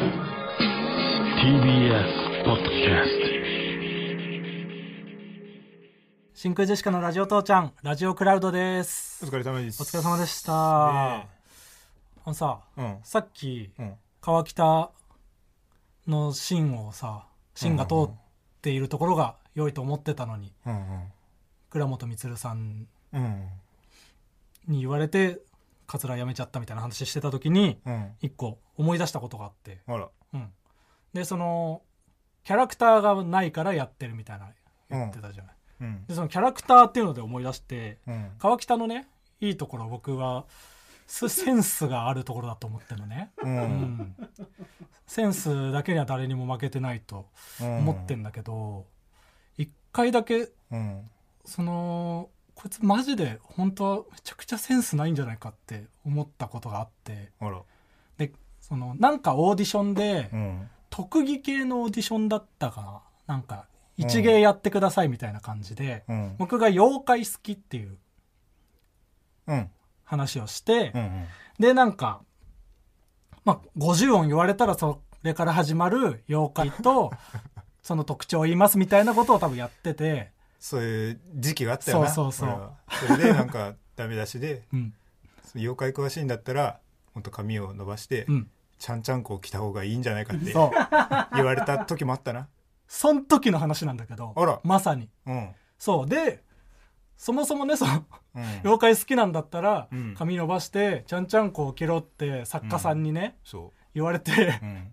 TBS ポッドキャス真空ジェシカのラジオ父ちゃんラジオクラウドです。お疲れ様です。お疲れ様でした、ねあのさうん。さっきうん。川北の芯をさ芯が通っているところが良いと思ってたのにうん倉本充さんうんうん。に言われてカツラ辞めちゃったみたいな話してた時にうん。一個思い出したことがあって、あら。うん、でそのキャラクターがないからやってるみたいな言ってたじゃない、うん。でそのキャラクターっていうので思い出してうん。川北のねいいところ僕はスセンスがあるところだと思ってるのね、ううん。ん、センスだけには誰にも負けてないと思ってんだけど一回だけうん。そのこいつマジで本当はめちゃくちゃセンスないんじゃないかって思ったことがあって。でそのなんかオーディションでうん。特技系のオーディションだったかな。なんか一芸やってくださいみたいな感じで、うん。僕が妖怪好きっていううん。話をして、うんでなんか、まあ、50音言われたらそれから始まる妖怪と その特徴を言いますみたいなことを多分やってて、そういう時期があったよな。そうそうそう。それでなんかダメ出しでうん。妖怪詳しいんだったらもっと髪を伸ばしてうん、ちゃんちゃんこを着た方がいいんじゃないかって言われた時もあったな。そん時の話なんだけどまさに。うん。そう。でそもそもねそのうん。妖怪好きなんだったら、うん。髪伸ばしてちゃんちゃんこを着ろって作家さんにね、そ言われて、ううん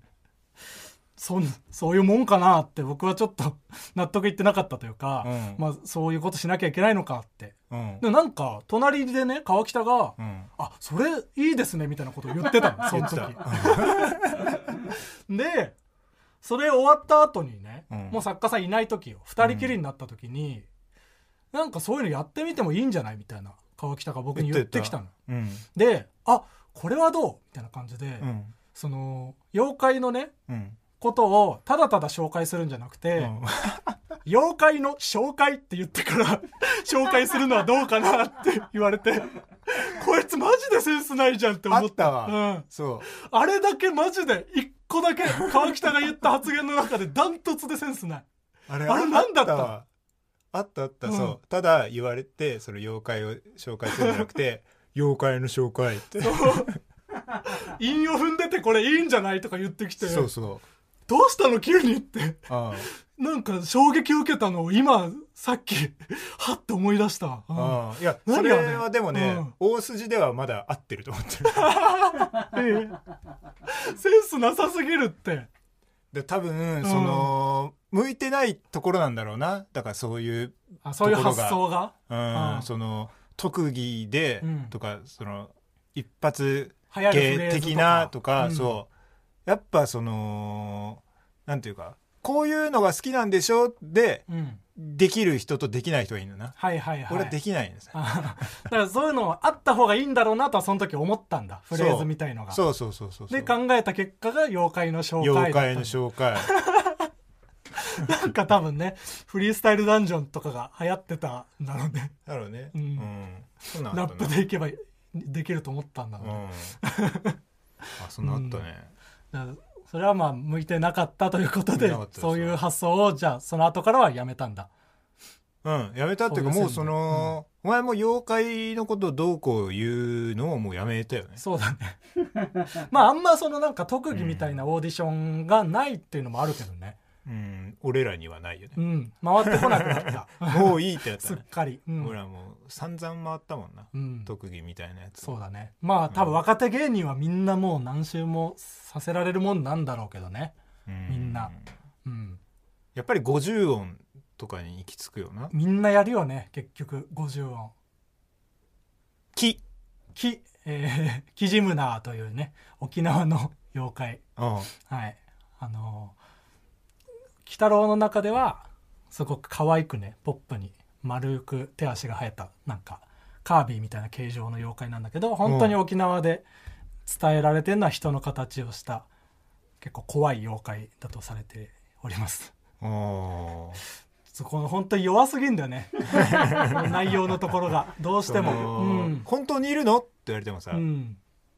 そんそういうもんかなって僕はちょっと 納得いってなかったというか、うん。まあ、そういうことしなきゃいけないのかって。うん。でもなんか隣でね川北が「うん。あそれいいですね」みたいなことを言ってたの その時。言ってでそれ終わった後にね、うん。もう作家さんいない時よ。2人きりになった時に、なんかそういうのやってみてもいいんじゃないみたいな川北が僕に言ってきたの。うん。で「あこれはどう?」みたいな感じで、うん。その妖怪のねうんことをただただ紹介するんじゃなくて、うん。妖怪の紹介って言ってから紹介するのはどうかなって言われて こいつマジでセンスないじゃんって思った。わ。うん、そう。あれだけマジで一個だけ川北が言った発言の中でダントツでセンスない。あれあれ何だった？あったあった、う。ん。そうただ言われてその妖怪を紹介するんじゃなくて 妖怪の紹介って。韻を踏んでてこれいいんじゃないとか言ってきて。そうそうどうしたの急にって。あなんか衝撃を受けたのを今さっき はって思い出した、あうん。いやそれはでもね、大筋ではまだ合ってると思ってる。ええ。センスなさすぎるって。で多分その、向いてないところなんだろうな。だからそういう、あそういう発想が？うん。うん。その特技で、うん。とかその一発芸的なとか、うん。そうやっぱそのなんていうかこういうのが好きなんでしょ？でうん。できる人とできない人がいるのな、はいはいはい。俺はできないんですだからそういうのあった方がいいんだろうなとはその時思ったんだ。フレーズみたいのが。そう。そうそうそうで考えた結果が妖怪の紹介妖怪の紹介。なんか多分ねフリースタイルダンジョンとかが流行ってたんだろうね。だろうね。うん。そんラップでいけばできると思ったんだろううね、ん。あそんなんあったね、それはまあ向いてなかったということでそういう発想をじゃあその後からはやめたんだ。うん、やめたっていうかもうその、お前も妖怪のことをどうこう言うのをもうやめたよね。そうだね。まああんまそのなんか特技みたいなオーディションがないっていうのもあるけどねうん俺らにはないよね。うん。回ってこなくなった。もういいってやったすっねかり、うん。俺らもう散々回ったもんな、うん、特技みたいなやつ。そうだね。まあ多分若手芸人はみんなもう何周もさせられるもんなんだろうけどね。うみんな。うん。やっぱり50音とかに行き着くよな。みんなやるよね。結局50音「木。キえー、キジムナーというね沖縄の妖怪」うん。はい。あのー鬼太郎の中ではすごく可愛くねポップに丸く手足が生えたなんかカービィみたいな形状の妖怪なんだけど本当に沖縄で伝えられてるのは人の形をした結構怖い妖怪だとされております。そこの本当に弱すぎんだよね。内容のところが。どうしてそものうん。本当にいるのって言われてもさ、うん。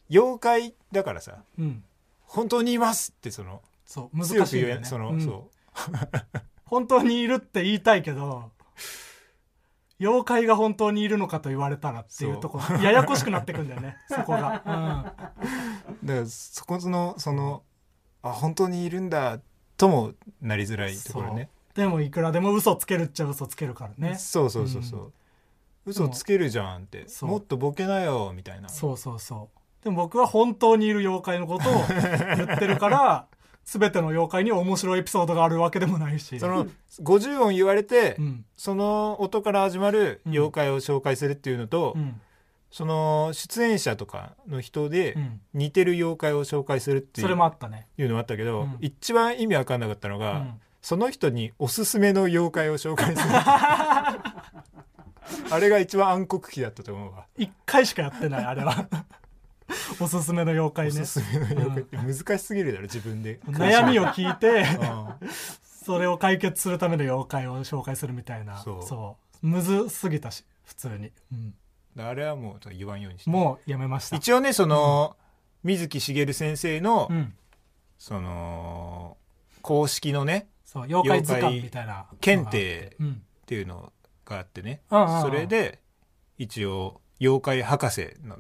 妖怪だからさうん。本当にいますってそのそう難しいよね。その、うん。そ本当にいるって言いたいけど妖怪が本当にいるのかと言われたらっていうとこややこしくなってくんだよね そこが、うだからそこのそのあ本当にいるんだともなりづらいところね。う。ん、でもいくらでも嘘つけるっちゃ嘘つけるからね。そうそうそうそう、嘘つけるじゃんって。もっとボケなよみたいな。そうそうそう。でも僕は本当にいる妖怪のことを言ってるから 全ての妖怪に面白いエピソードがあるわけでもないし。その50音言われて、うん。その音から始まるうん。妖怪を紹介するっていうのと、うん。その出演者とかの人でうん。似てる妖怪を紹介するっていそうれもあったね、いうのもあったけど、うん。一番意味わかんなかったのが、うん。その人におすすめの妖怪を紹介する あれが一番暗黒期だったと思うわ、一回しかやってないあれは おすすめの妖怪ね。おすすめの妖怪、難しすぎるだろ自分で。悩みを聞いてうん。それを解決するための妖怪を紹介するみたいな。そう。むずすぎたし普通に、うん。あれはもう言わんようにして。もうやめました。一応ねその、水木しげる先生の、うん、その公式のねそう妖怪図鑑みたいな。検定うん。っていうのがあってね、うんうんうん。それで一応妖怪博士の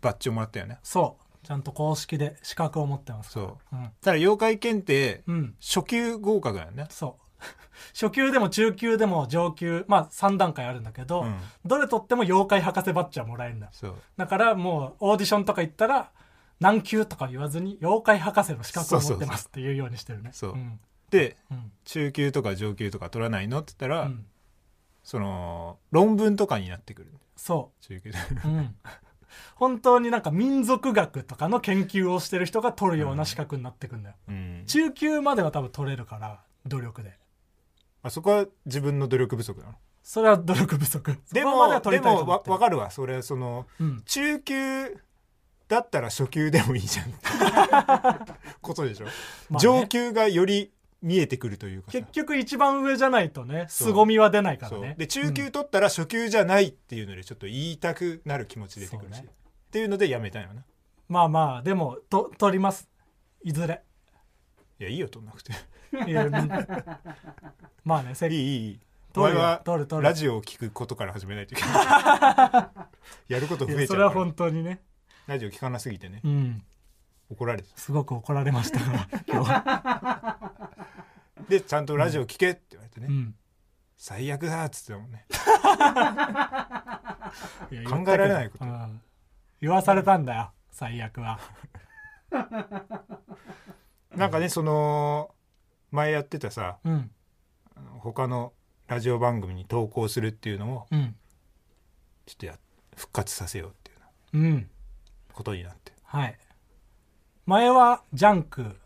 バッジをもらったよね。そう。ちゃんと公式で資格を持ってますそう。うん、ただ妖怪検定うん、初級合格だよね。そう。初級でも中級でも上級まあ3段階あるんだけど、うん。どれ取っても妖怪博士バッジはもらえるんだそう。だからもうオーディションとか行ったら何級とか言わずに妖怪博士の資格を持ってますっていうようにしてるね。そう。うん。でうん。中級とか上級とか取らないのって言ったら、うん。その論文とかになってくる。そ中級でう、うん、本当になんか民族学とかの研究をしてる人が取るような資格になってくんだよ、うん。中級までは多分取れるから努力で。あそこは自分の努力不足なの？それは努力不足。でもでもわ分かるわそれはそのうん。中級だったら初級でもいいじゃんことでしょ、まあね。上級がより見えてくるというかさ。結局一番上じゃないとね凄みは出ないからね。で中級取ったら初級じゃないっていうのでちょっと言いたくなる気持ち出てくるし、ね。っていうのでやめたよな。まあまあでもと取ります。いずれ。いやいいよ取んなくて。まあねせいいいいいい。お取るよ。前は取る取る。ラジオを聞くことから始めないといけない。やること増いやそれはえちゃうから。本当にね。ラジオ聞かなすぎてね。うん。怒られてすごく怒られましたから今日でちゃんとラジオ聞けって言われてね、うん。最悪だっつってたもんね。考えられないこと。うん言わされたんだよ最悪は。なんかねその前やってたさうん。他のラジオ番組に投稿するっていうのをうん。ちょっとや復活させようっていうようん。ことになって。はい。前はジャンク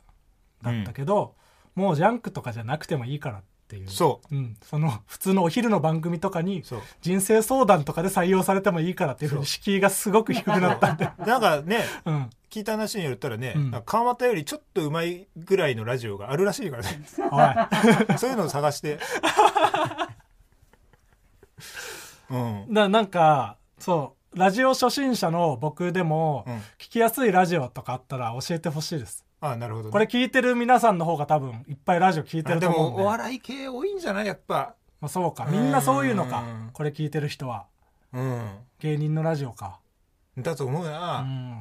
だったけど、もうジャンクとかじゃなくてもいいからっていう、そう。ん、その普通のお昼の番組とかに人生相談とかで採用されてもいいからっていうふうに敷居がすごく低くなったんで、なんかね うん、聞いた話によったらね、うん。川又よりちょっとうまいぐらいのラジオがあるらしいからね。そういうのを探して。うん。ななんかそう。ラジオ初心者の僕でもうん。聞きやすいラジオとかあったら教えてほしいですあなるほど、ね、これ聞いてる皆さんの方が多分いっぱいラジオ聞いてあでると思うんで。もお笑い系多いんじゃない？やっぱ。まあ、そうか。みんなそういうのか。うん。これ聞いてる人は。うん。芸人のラジオか。だと思ううな、ん。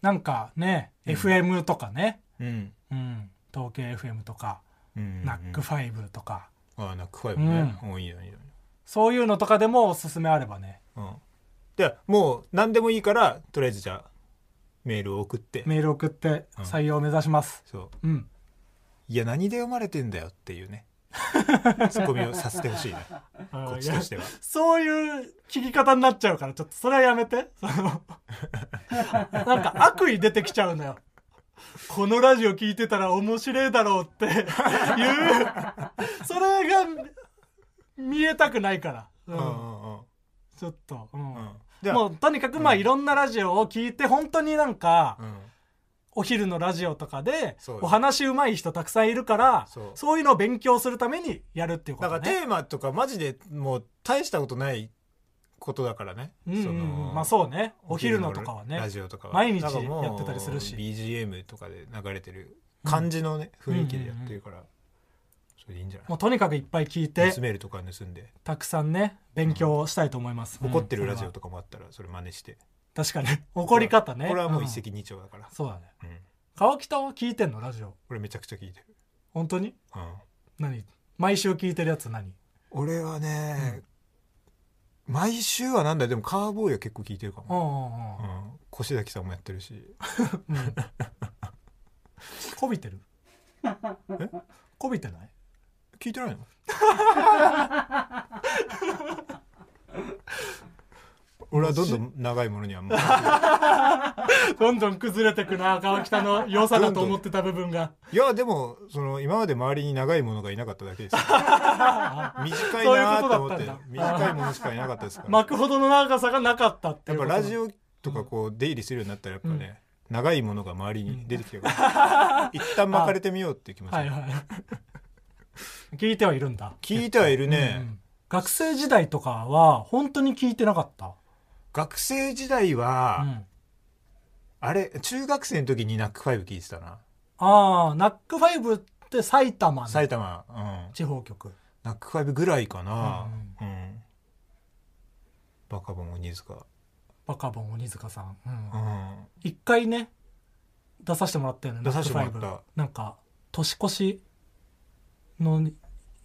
なんかね、うん。FM とかね、うん。うん、東京 FM とか、うんナックファイブとか。あナックファイブね、多いよいいよ。そういうのとかでもおすすめあればね。うん。でもう何でもいいからとりあえずじゃあメールを送って。メール送ってうん。採用を目指します。そう。うん。いや何で読まれてんだよっていうね。ツッコミをさせてほしいね。こっちとしては。そういう聞き方になっちゃうからちょっとそれはやめて。その なんか悪意出てきちゃうのよ。このラジオ聞いてたら面白いだろうっていう。それが見えたくないから、うん。うんうんうん。ちょっと、うん。うんもうとにかくまあいろんなラジオを聞いて本当になんかうん。お昼のラジオとかでお話うまい人たくさんいるからそう。いうのを勉強するためにやるっていうこだからとねテーマとかマジでもう大したことないことだからね、うんうんうん。そのまあそうね。お昼のとかはね。ラジオとかは。毎日やってたりするし。BGM とかで流れてる感じのね、雰囲気でやってるから、それでいいんじゃない？もうとにかくいっぱい聞いて盗めるとか盗んで。たくさんね勉強したいと思います、怒ってるラジオととかもあったらそれ真似して、確かに。怒り方ね。これはもうん一石二鳥だから、そうだね。うん。川北は聞いてんの？ラジオ。俺めちゃくちゃ聞いてる、本当に？うん。何？毎週聞いてるやつ何？俺はね、毎週はなんだでもカーボーイは結構聞いてるかうんも、うんうん。うん、越崎さんもやってるし。うん。こびてる？こびてない？聞いてないの？俺はどんどん長いものにはもう。どんどん崩れてくな川北の良さだと思ってた部分が。いやでもその今まで周りに長いものがいなかっただけです。よ 短いなと思って短いものしかいなかったですから。巻くほどの長さがなかったっていやっぱラジオとかこう出入りするようになったらやっぱね、長いものが周りに出てきてるから、一旦巻かれてみようっていう気持ち、はいはい聞いてはいるんだ。聞いてはいるね、うん。うん学生時代とかは本当に聞いてなかった、学生時代は、うん。あれ中学生の時に NACK5聞いてたな。ああ NACK5って埼玉の埼玉うん。地方局。ナックファイブぐらいかな。ううん、バカボン鬼塚。バカボン鬼塚さん、うん。うん。一回ね出させてもらったよね出させてもらった。なんか年越しの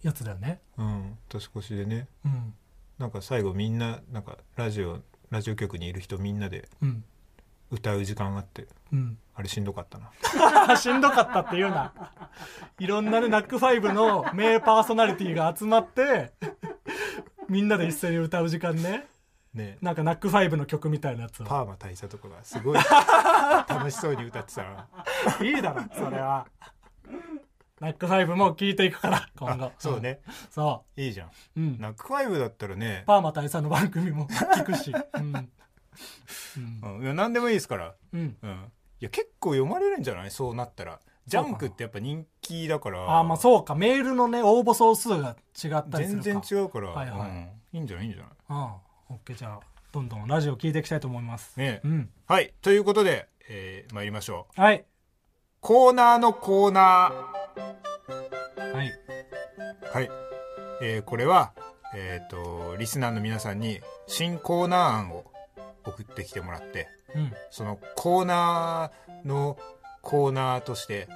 やつだよね。うん。年越しでね。うん。なんか最後みんななんかラジオラジオ局にいる人みんなでうん。歌う時間があってうん。あれしんどかったな。しんどかったっていうな。いろんなね NACK5の名パーソナリティが集まってみんなで一斉に歌う時間ね。ね。なんかナックファイブの曲みたいなやつを。パーマ大佐とかがすごい楽しそうに歌ってたな いいだろそれはナックファイブも聞いていくから今後。そうね。そいいじゃん。ううん。 NACK5だったらね、パーマ大佐の番組も 聞くし。うん。うん。うん、いや何でもいいですから。うん。うん。いや結構読まれるんじゃない？そうなったら。ジャンクってやっぱ人気だから。ああまあそうか。メールのね応募総数が違ったりする全か然違うから、はいはい。うん、いいんじゃない？いいんじゃない？うん。オッケー。じゃあどんどんラジオ聞いていきたいと思います。ね。うん。はい。ということで、えー、参りましょう。はい。コーナーのコーナはい。ーはい、えー、これはえっ、とリスナーの皆さんに新コーナー案を送ってきてもらってうん。そのコーナーのコーナーとして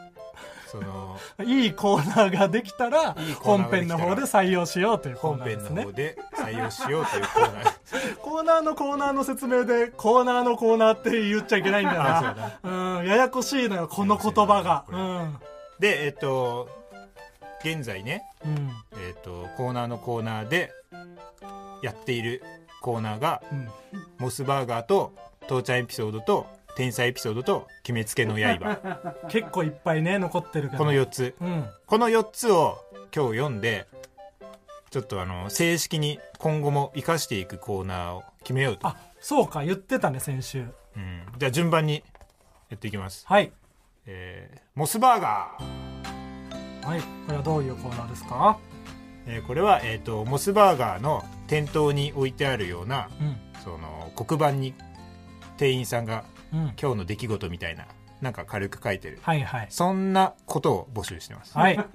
その いいコーナーができたら本編の方で採用しようというコー本ナーですね。編の方で採用しようというコーナー。コーナーのコーナーの説明でコーナーのコーナーって言っちゃいけないんだな。うん。ややこしいのよこの言葉が。うんでえっ、と現在ねうん。えっ、とコーナーのコーナーでやっているコーナーがうん。モスバーガーと父ちゃんエピソードと天才エピソードと決めつけの刃。結構いっぱいね残ってるけど。この4つ。うん。この4つを今日読んでちょっとあの正式に今後も生かしていくコーナーを決めようと、あそうか言ってたね先週。うん、じゃあ順番にやっていきます、はいえーモスバーガー。はいこれはどういうコーナーですか？えーこれは、えー、とモスバーガーの店頭に置いてあるようなうん。その黒板に店員さんがうん。今日の出来事みたいななんか軽く書いてる。はいはい。そんなことを募集してます、はい。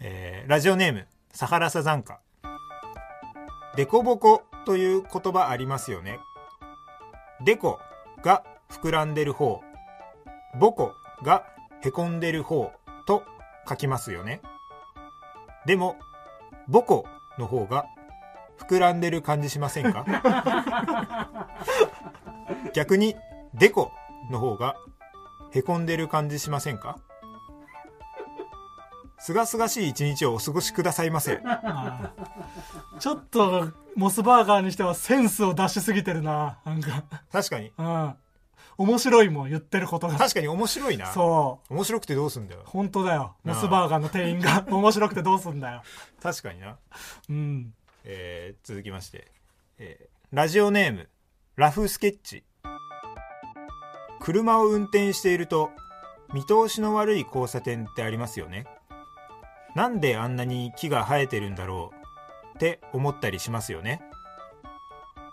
えーラジオネームサハラサザンカ。デコボコという言葉ありますよね。デコが膨らんでる方ボコがへこんでる方と書きますよね。でもボコの方が膨らんでる感じしませんか？逆にデコの方がへこんでる感じしませんか？すがすがしい一日をお過ごしくださいませ。ちょっとモスバーガーにしてはセンスを出しすぎてるななんか。確かに。うん面白いもん言ってることが。確かに面白いな。そう。面白くてどうすんだよ。本当だよ。モスバーガーの店員が 面白くてどうすんだよ。確かにな、うん。えー続きまして、えーラジオネームラフスケッチ。車を運転していると見通しの悪い交差点ってありますよね。なんであんなに木が生えてるんだろうって思ったりしますよね。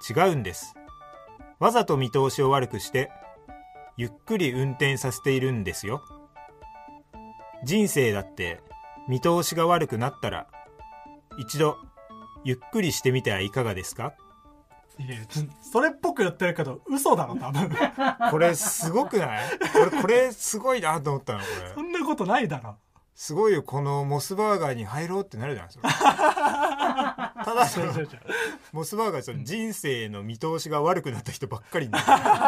違うんです。わざと見通しを悪くしてゆっくり運転させているんですよ。人生だって見通しが悪くなったら一度ゆっくりしてみてはいかがですか？いやそれっぽく言ってるけど嘘だろ多分。これすごくない？俺これすごいなと思ったのこれ。そんなことないだろ。すごいよこのモスバーガーに入ろうってなるじゃないですかただそのモスバーガーその人生の見通しが悪くなった人ばっかりに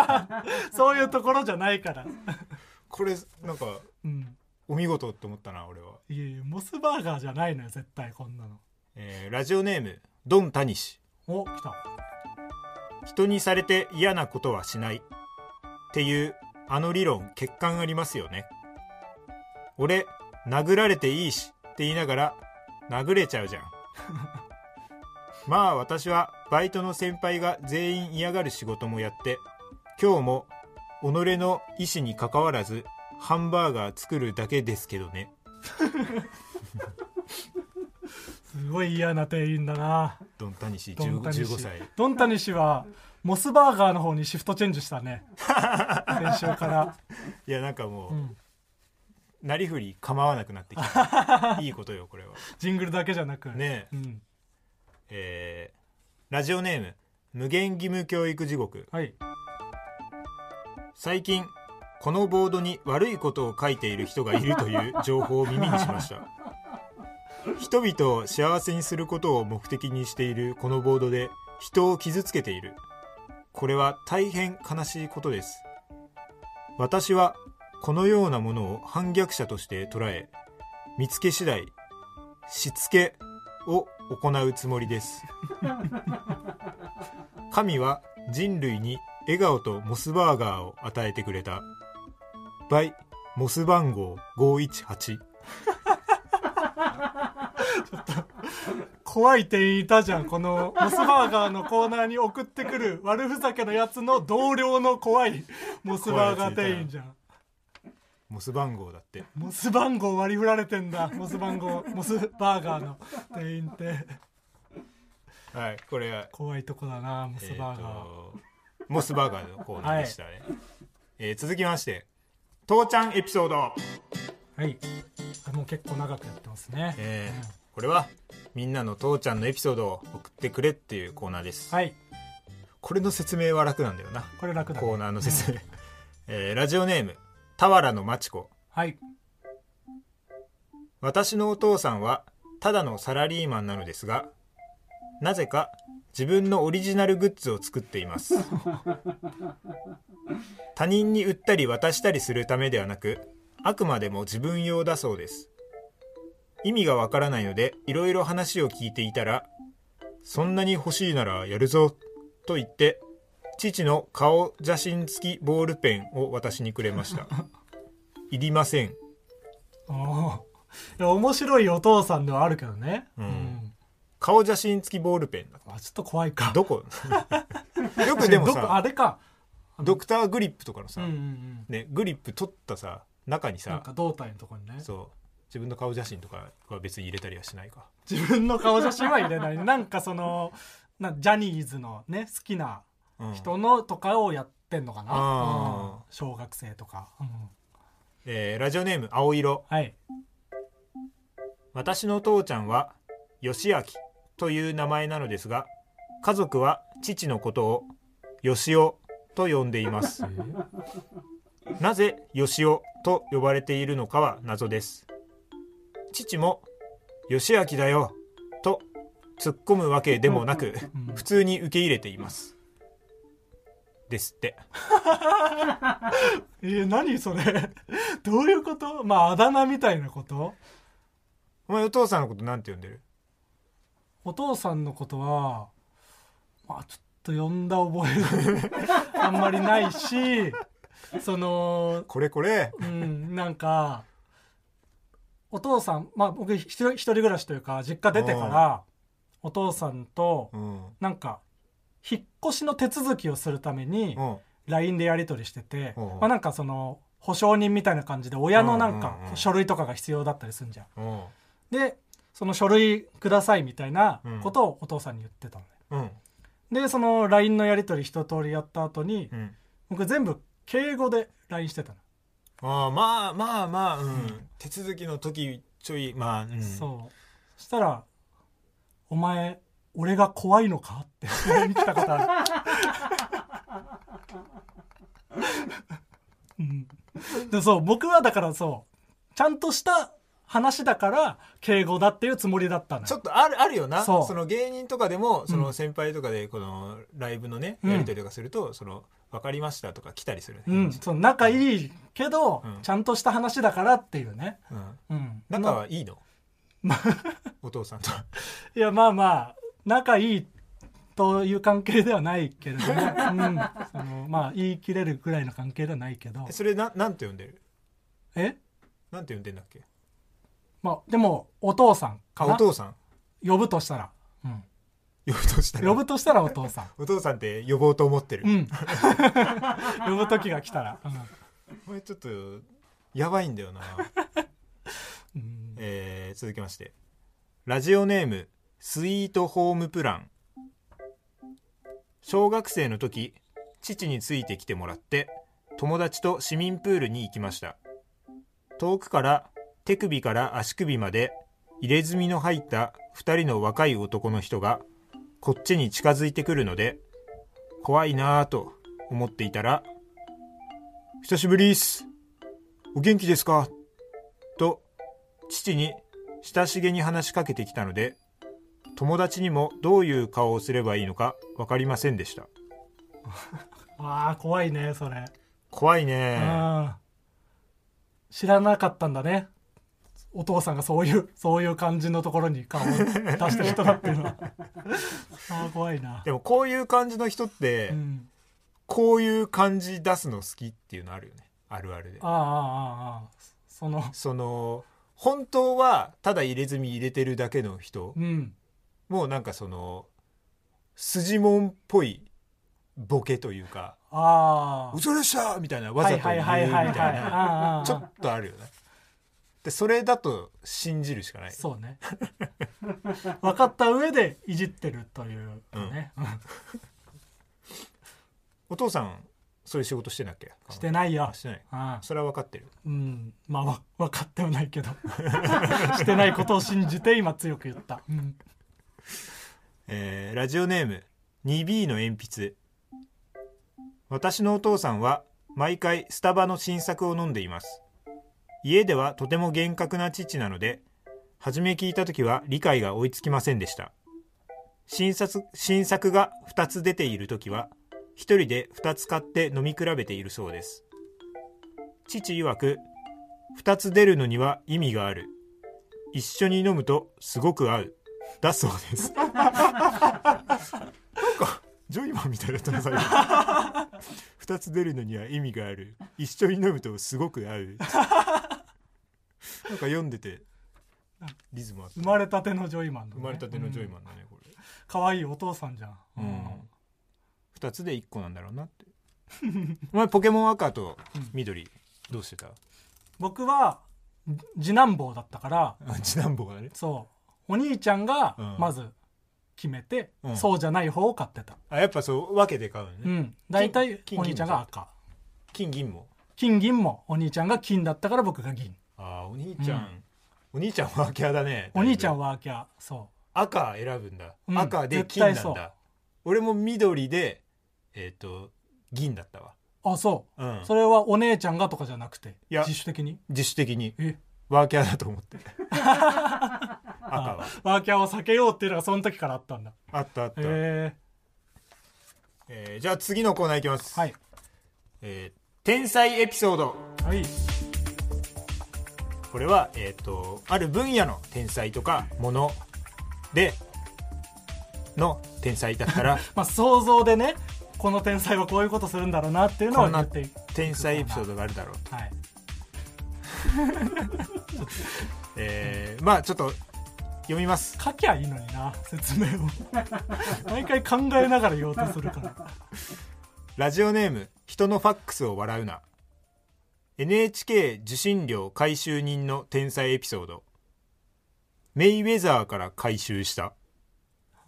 そういうところじゃないから。これなんかうん。お見事って思ったな俺は、いやいやモスバーガーじゃないのよ絶対こんなの。えーラジオネームドン・タニシ。お来た。人にされて嫌なことはしない。っていうあの理論欠陥ありますよね。俺殴られていいしって言いながら殴れちゃうじゃんまあ私はバイトの先輩が全員嫌がる仕事もやって今日も己の意思にかかわらずハンバーガー作るだけですけどね。すごい嫌な店員だな。ドンタニシドンタニシ。15歳。ドンタニシはモスバーガーの方にシフトチェンジしたね。先週から、いやなんかもう、うん、なりふり構わなくなってきた。いいことよこれは。ジングルだけじゃなく。ねえ。うん、えーラジオネーム無限義務教育地獄。はい。最近このボードに悪いことを書いている人がいるという 情報を耳にしました。人々を幸せにすることを目的にしているこのボードで人を傷つけている。これは大変悲しいことです。私はこのようなものを反逆者として捉え見つけ次第しつけを行うつもりです。神は人類に笑顔とモスバーガーを与えてくれた。by モス番号518怖い店員いたじゃん。このモスバーガーのコーナーに送ってくる悪ふざけのやつの同僚の怖いモスバーガー店員じゃん。モス番号だって。モス番号割り振られてんだ。モス番号。モスバーガーの。店員って。はいこれは。怖いとこだなモスえーバー。ガー、とモスバーガーのコーナーでしたね、えー続きまして父ちゃんエピソード、はい。あもう結構長くやってますね、えーこれはみんなの父ちゃんのエピソードを送ってくれっていうコーナーです、はい。これの説明は楽なんだよな。これ楽だね。コーナーの説明、えーラジオネーム俵のまちこはい。私のお父さんはただのサラリーマンなのですがなぜか自分のオリジナルグッズを作っています。他人に売ったり渡したりするためではなくあくまでも自分用だそうです。意味がわからないのでいろいろ話を聞いていたらそんなに欲しいならやるぞと言って父の顔写真付きボールペンを私にくれました。いりません。おー。いや面白いお父さんではあるけどね。うん。顔写真付きボールペンだあちょっと怖いか。どこ？よくでもどこ？あされか。ドクターグリップとかのさ、うんうんうん。ね、グリップ取ったさ中にさか胴体のところにね。そう。自分の顔写真とかは別に入れたりはしないか。自分の顔写真は入れない。なんかそのなジャニーズのね好きなうん人のとかをやってんのかな、うん。小学生とか、うん。えーラジオネーム青色。はい。私の父ちゃんは義明という名前なのですが家族は父のことを義雄と呼んでいます。なぜ義雄と呼ばれているのかは謎です。父も義明だよと突っ込むわけでもなくうん。普通に受け入れていますですって。えー何それ？どういうこと？まああだ名みたいなこと？お前お父さんのことなんて呼んでる？お父さんのことはまあちょっと呼んだ覚えが あんまりないしそのこれこれ。うんなんかお父さんまあ僕一人暮らしというか実家出てからお父さんとうん。なんか引っ越しの手続きをするためにうん。LINE でやり取りしてて、うんまあ、なんかその保証人みたいな感じで親のなんか書類とかが必要だったりするんじゃん。うん。でその書類くださいみたいなことをお父さんに言ってたのね、うん。でその LINE のやり取り一通りやった後に、うん。僕全部敬語で LINE してたの、ああまあまあまあうん、手続きの時ちょいまあ、うん、そう。そしたら「お前俺が怖いのか?」って LINE 来たことある、うん、でそう僕はだからそうちゃんとした話だから敬語だっていうつもりだったちょっとあるあるよな。その芸人とかでもその先輩とかでこのライブのね、うん。やり取りとかすると「その分かりました」とか来たりするね、うん、そう仲いいけど、うん。ちゃんとした話だからっていうね、うん。うん、仲はいいの？ま お父さんと。いやまあまあ仲いいという関係ではないけれども、うん、そのまあ言い切れるぐらいの関係ではないけど。えそれななんて呼んでる？え？なんて呼んでんだっけ？まあでもお父さんあかな。お父さん？呼ぶとしたら、うん、呼ぶとしたら？呼ぶとしたらお父さん。お父さんって呼ぼうと思ってる、うん。呼ぶ時が来たら、これちょっとやばいんだよな、うんうん。えー続きまして。ラジオネームスイートホームプラン。小学生の時父についてきてもらって友達と市民プールに行きました。遠くから手首から足首まで入れ墨の入った2人の若い男の人がこっちに近づいてくるので怖いなぁと思っていたら「久しぶりっす。お元気ですか?」と父に親しげに話しかけてきたので友達にもどういう顔をすればいいのか分かりませんでした。ああ怖いねそれ、怖いね。うん。知らなかったんだね。お父さんがそういうそういう感じのところに顔を出してる人だっていうのは。ああ怖いな、でもこういう感じの人って、うん、こういう感じ出すの好きっていうのあるよね。あるあるで。ああああああその。その本当はただ入れ墨入れてるだけの人うんもうなんかその筋もんっぽいボケというか「ああ嘘でした!」みたいなわざと言うみたいなちょっとあるよね。でそれだと信じるしかない。そうね。分かった上でいじってるというね、お父さんそういう仕事してなっけ？してないよ。あしてない。ああそれは分かってる。うん。まあわ分かってはないけど。してないことを信じて今強く言った、うんえーラジオネーム 2B の鉛筆私のお父さんは毎回スタバの新作を飲んでいます。家ではとても厳格な父なので初め聞いた時は理解が追いつきませんでした。新作新作が2つ出ている時は1人で2つ買って飲み比べているそうです。父曰く2つ出るのには意味がある。一緒に飲むとすごく合う。だそうです。なんかジョイマンみたいだったな最後。二つ出るのには意味がある。一緒に飲むとすごく合う。なんか読んでてリズムあった。生まれたてのジョイマンだね、生まれたてのジョイマンンだねこれ。可愛いお父さんじゃん、うん。二つで一個なんだろうなって。お前ポケモン赤と緑どうしてた？僕は次男坊だったから。あ次男坊がね。そうお兄ちゃんがうん。まず決めて、うん。そうじゃない方を買ってた。あやっぱそう分けて買うのね、うん。大体金お兄ちゃんが赤。金銀も。金銀もお兄ちゃんが金だったから僕が銀。ああお兄ちゃん、うん。お兄ちゃんワーキャーだねお兄ちゃんはワーキャーそ赤選ぶんだ、うん。赤で絶金なん対そう。だ俺も緑でえっ、と銀だったわ。うあそう。うん。それはお姉ちゃんがとかじゃなくていや自主的に？自主的に。え？ワーキャーだと思って 赤は ワーキャーを避けようっていうのがその時からあったんだ。あったあった、へえーじゃあ次のコーナーいきます、えはい。えー天才エピソード。はい。これは、えー、とある分野の天才とかものでの天才だったら まあ想像でねこの天才はこういうことするんだろうなっていうのこんなを言っていく天才エピソードがあるだろうはい。えーまあちょっと読みます。書きゃいいのにな説明を。毎回考えながら言おうとするから。ラジオネーム人のファックスを笑うな。NHK 受信料回収人の天才エピソード。メイウェザーから回収した。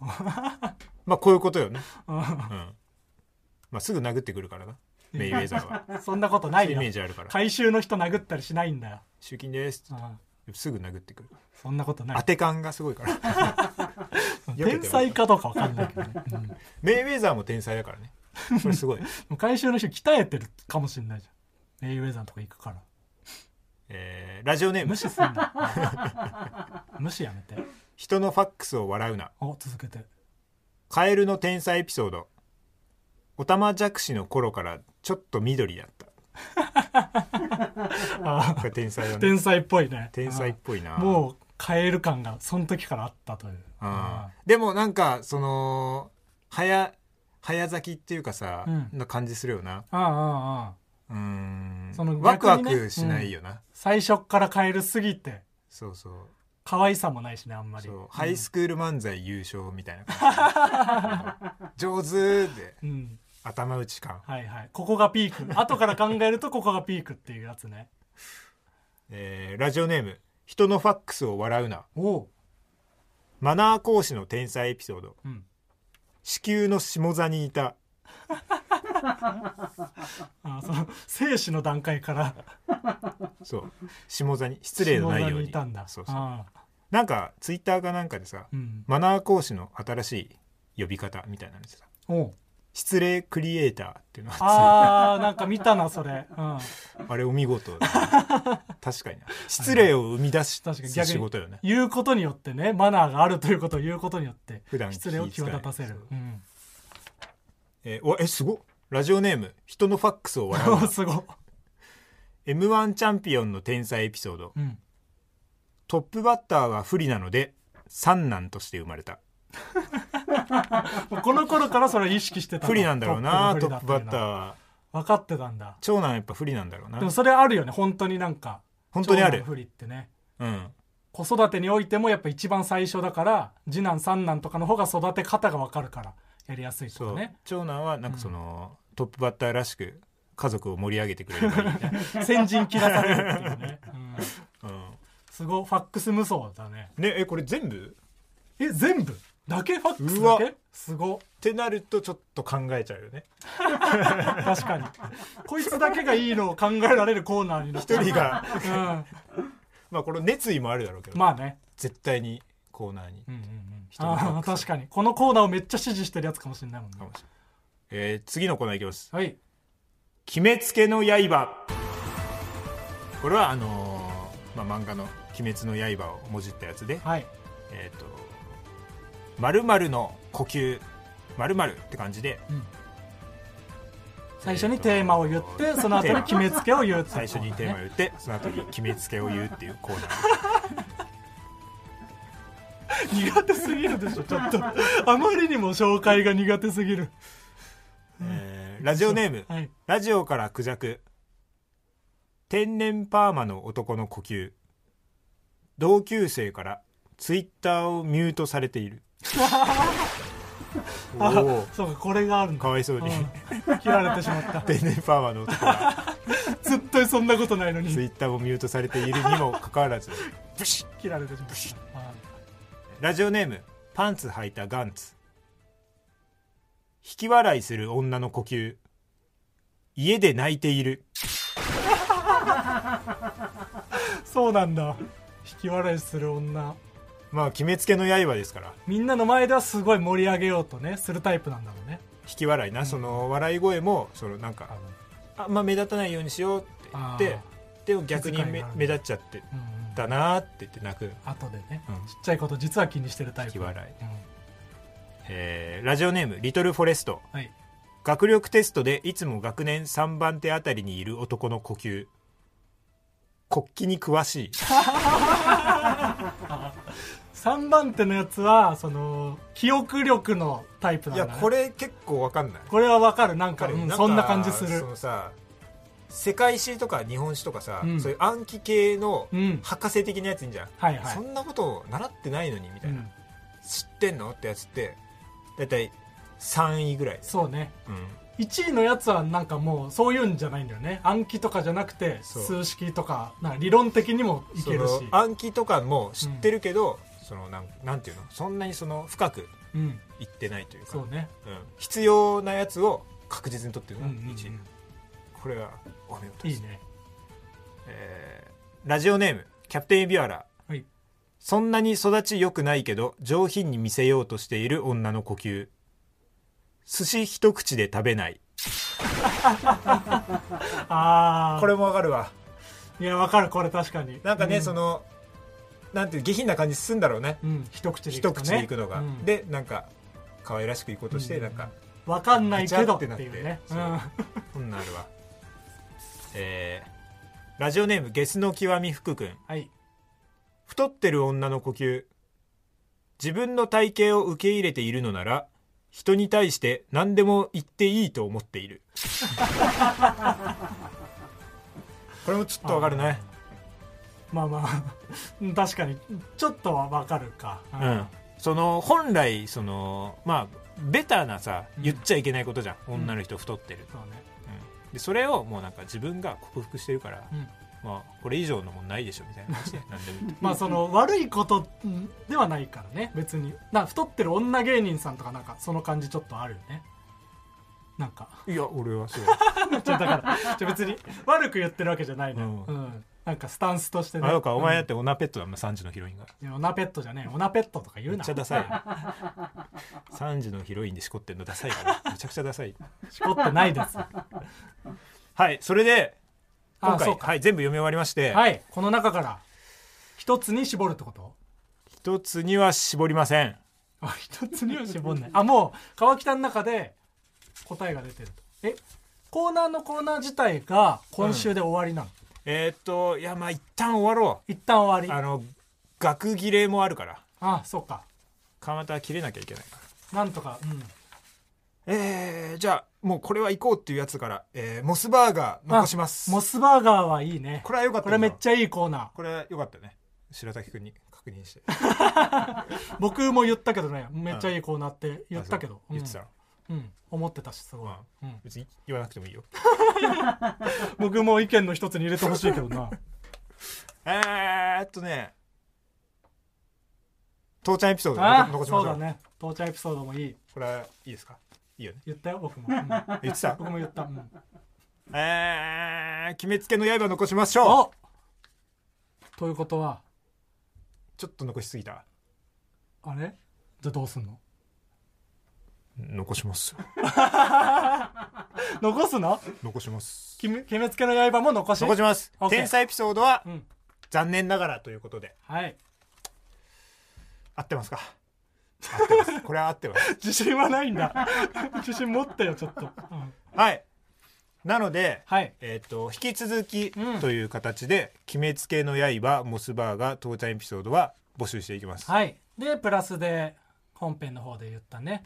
まあこういうことよね。うん。まあすぐ殴ってくるからな。メイウェザーは。そんなことないよ。イメージあるから。回収の人殴ったりしないんだよ、集金です。うんすぐ殴ってくる。そんなことない。当て感がすごいから。天才かどうかわかんないけどね、うん。メイウェザーも天才だからね。これすごい、回収の人鍛えてるかもしれないじゃん。メイウェザーのとこ行くから。えーラジオネーム。無視すんな。無視やめて。人のファックスを笑うな。お続けて。カエルの天才エピソード。オタマジャクシの頃からちょっと緑だった 天才だね。天才っぽいね。天才っぽいな。あもうカエル感がその時からあったという。でもなんかその早早咲きっていうかさ、うん。な感じするよな。ああああうーん。そのワクワクしないよな、最初っからカエルすぎてそうそう。可愛さもないしねあんまり。そう、ハイスクール漫才優勝みたいな感じ。上手で。うん、うん頭打ち感、はいはい。ここがピーク。後から考えるとここがピークっていうやつね。えーラジオネーム人のファックスを笑うな。おう。マナー講師の天才エピソード。うん。子宮の下座にいた。あその生死の段階から。そう。下座に失礼のないように。いたんだ。そうそう。なんかツイッターかなんかでさうん。マナー講師の新しい呼び方みたいなのでさ失礼クリエイターっていうのがああーなんか見たなそれ、うん、あれお見事。だね確かにな。失礼を生み出し確かに仕事よね。言うことによってねマナーがあるということを言うことによって普段失礼を際立たせる。そう、う。ん、えーおえすごっ。ラジオネーム。人のファックスを笑う。すご m 1チャンピオンの天才エピソード。うん。トップバッターは不利なので三男として生まれた この頃からそれを意識してた不利なんだろうなトップバッター。ーは分かってたんだ。長男はやっぱ不利なんだろうな。でもそれあるよね本当になんか。本当にある。不利ってね。うん。子育てにおいてもやっぱ一番最初だから次男三男とかの方が育て方が分かるからやりやすいとそう。かね長男はなんかその、トップバッターらしく家族を盛り上げてくれればいいみたいな、先陣切らされるっていうね、うん、うん、すごいファックス無双だね。ねえこれ全部？え全部？だけファックスだけ？すごっ。てなるとちょっと考えちゃうよね。確かに。こいつだけがいいのを考えられるコーナーになっちゃう一人が。うん。まあこの熱意もあるだろうけど、まあね。絶対にコーナーに。うんうんうん。確かに。このコーナーをめっちゃ支持してるやつかもしれないもんね。えー次のコーナーいきます。はい。決めつけの刃。これはあのーまあ、漫画の「鬼滅の刃」をもじったやつで。はい。えっ、と「〇〇の呼吸〇〇って感じで。最初にテーマを言ってその後に決めつけを言う最初にテーマをね言ってその後に決めつけを言うっていうコーナー。苦手すぎるでしょちょっと。あまりにも紹介が苦手すぎる。えーラジオネーム。はい。ラジオからクジャク。天然パーマの男の呼吸。同級生からツイッターをミュートされている。おあおそうかこれがあるんだ。かわいそうに。うん。切られてしまった。天然パーマの男が。絶対そんなことないのに。ツイッターをミュートされているにもかかわらず。ブシッ切られてしまった。あラジオネームパンツ履いたガンツ。引き笑いする女の呼吸。家で泣いている。そうなんだ。引き笑いする女まあ決めつけの刃ですから。みんなの前ではすごい盛り上げようとねするタイプなんだろうね。引き笑いな、その笑い声もそのなんかあんま目立たないようにしようって言ってでも逆に目気遣いがある目立っちゃってうんうんだなーって言って泣く、後でね、うん。ちっちゃいこと実は気にしてるタイプ。引き笑い。うん。えーラジオネームリトルフォレスト。はい。学力テストでいつも学年3番手あたりにいる男の呼吸。国旗に詳しい3番手のやつはその記憶力のタイプなんいだ、ね、やこれ結構わかんない。これはわかる。なんか,、彼うん、そんな感じする。そのさ世界史とか日本史とかさ、うん。そういう暗記系のうん。博士的なやついいんじゃん、はいはい。そんなことを習ってないのにみたいな、うん。知ってんのってやつって大体3位ぐらい、そうね。うん、1位のやつはなんかもうそういうんじゃないんだよね。暗記とかじゃなくて数式とか理論的にもいけるし。暗記とかも知ってるけど、そのなんなんていうの？そんなにその深くうんいってないというか。そうね。うん、必要なやつを確実に取ってるのがうんうんうん。1位、これはお見事です。いいね。えーラジオネームキャプテンエビアラ。はい。そんなに育ち良くないけど上品に見せようとしている女の呼吸。寿司一口で食べない。ああこれもわかるわ。いやわかる。これ確かに。なんかね、うそのなんて下品な感じするんだろうね。うん。一口でいくね。口でいくのが、うん。でなんか可愛らしくいこうとして、うん。なんかわかんないけどってなって。いうねそう。こんなんあるわ。えーラジオネームゲスの極み福君。はい。太ってる女の呼吸。自分の体型を受け入れているのなら人に対して何でも言っていいと思っている。これもちょっとわかるねまあまあ。う ん確かに。ちょっとはわかるか。うん。その本来そのまあベタなさうん。言っちゃいけないことじゃん、ん。女の人太ってる、そうね。うん。でそれをもうなんか自分が克服してるから、うん。まあこれ以上のもんないでしょみたいな感じで まあその悪いことではないからね。別に。な太ってる女芸人さんとかなんかその感じちょっとあるよね。なんか。いや俺はそう。だから別に悪く言ってるわけじゃないのよ、ううんなんかスタンスとしてね。あそうか。お前だっうんてオナペットだもん3時のヒロインが。いやオナペットじゃねえ。オナペットとか言うな。めっちゃダサいよ。3時のヒロインでしこってんのダサいから。めちゃくちゃダサい。しこってないです。はいそれで今回あそうか。はい、全部読み終わりまして、はいこの中から一つに絞るってこと？一つには絞りません。あ一つには絞んない。あもう川北の中で答えが出てると。えコーナーのコーナー自体が今週で終わりなの、えーっといやまあ一旦終わろ一旦終わり。うあの額切れもあるから。あそうか。川又は切れなきゃいけないから。なんとかうん。えー、じゃあもうこれは行こうっていうやつから、えーモスバーガー残します。モスバーガーはいいね。これはよかったこれめっちゃゃいいコーナー。これはよかったね。白滝君に確認して。僕も言ったけどねめっちゃいいコーナーって言ったけど。う。言ってたの、うん、うん思ってたしすごい、うんうん。別に言わなくてもいいよ。僕も意見の一つに入れてほしいけどな。えーっとね。父ちゃんエピソードあ残しましょう。そうだね。父ちゃんエピソードもいい。これはいいですか？いいよね。言ったよ僕も、うん。言ってた？僕も言った、うん、えー、決めつけの刃残しましょう。お！ということは？ちょっと残しすぎた。あれ？じゃあどうすんの？残しますよ。残すの？残します。決め決めつけの刃も残し？残します。天才エピソードはうん。残念ながらということで。はい。合ってますか？合ってます。これは合ってます。自信はないんだ。自信持ってよちょっと、うん。はい。なので、はい。えっ、と引き続きうん。という形で「決めつけの刃モスバーガー父ちゃんエピソード」は募集していきます、はい。でプラスで本編の方で言ったね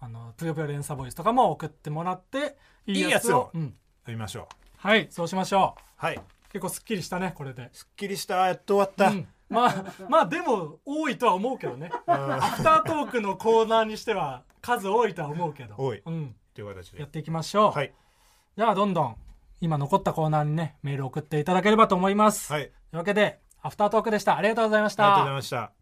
あのぷよぷよ連鎖ボイスとかも送ってもらっていいやつを。うん、読みましょう。はいそうしましょう。はい。結構すっきりしたねこれで。すっきりした。やっと終わった、うん。まあまあでも多いとは思うけどね。アフタートークのコーナーにしては数多いとは思うけど。多い。うん、という形で。やっていきましょう、はい。じゃあどんどん今残ったコーナーにねメール送っていただければと思います、はい。ありというわけでアフタートークでした。ありがとうございました。がとうございました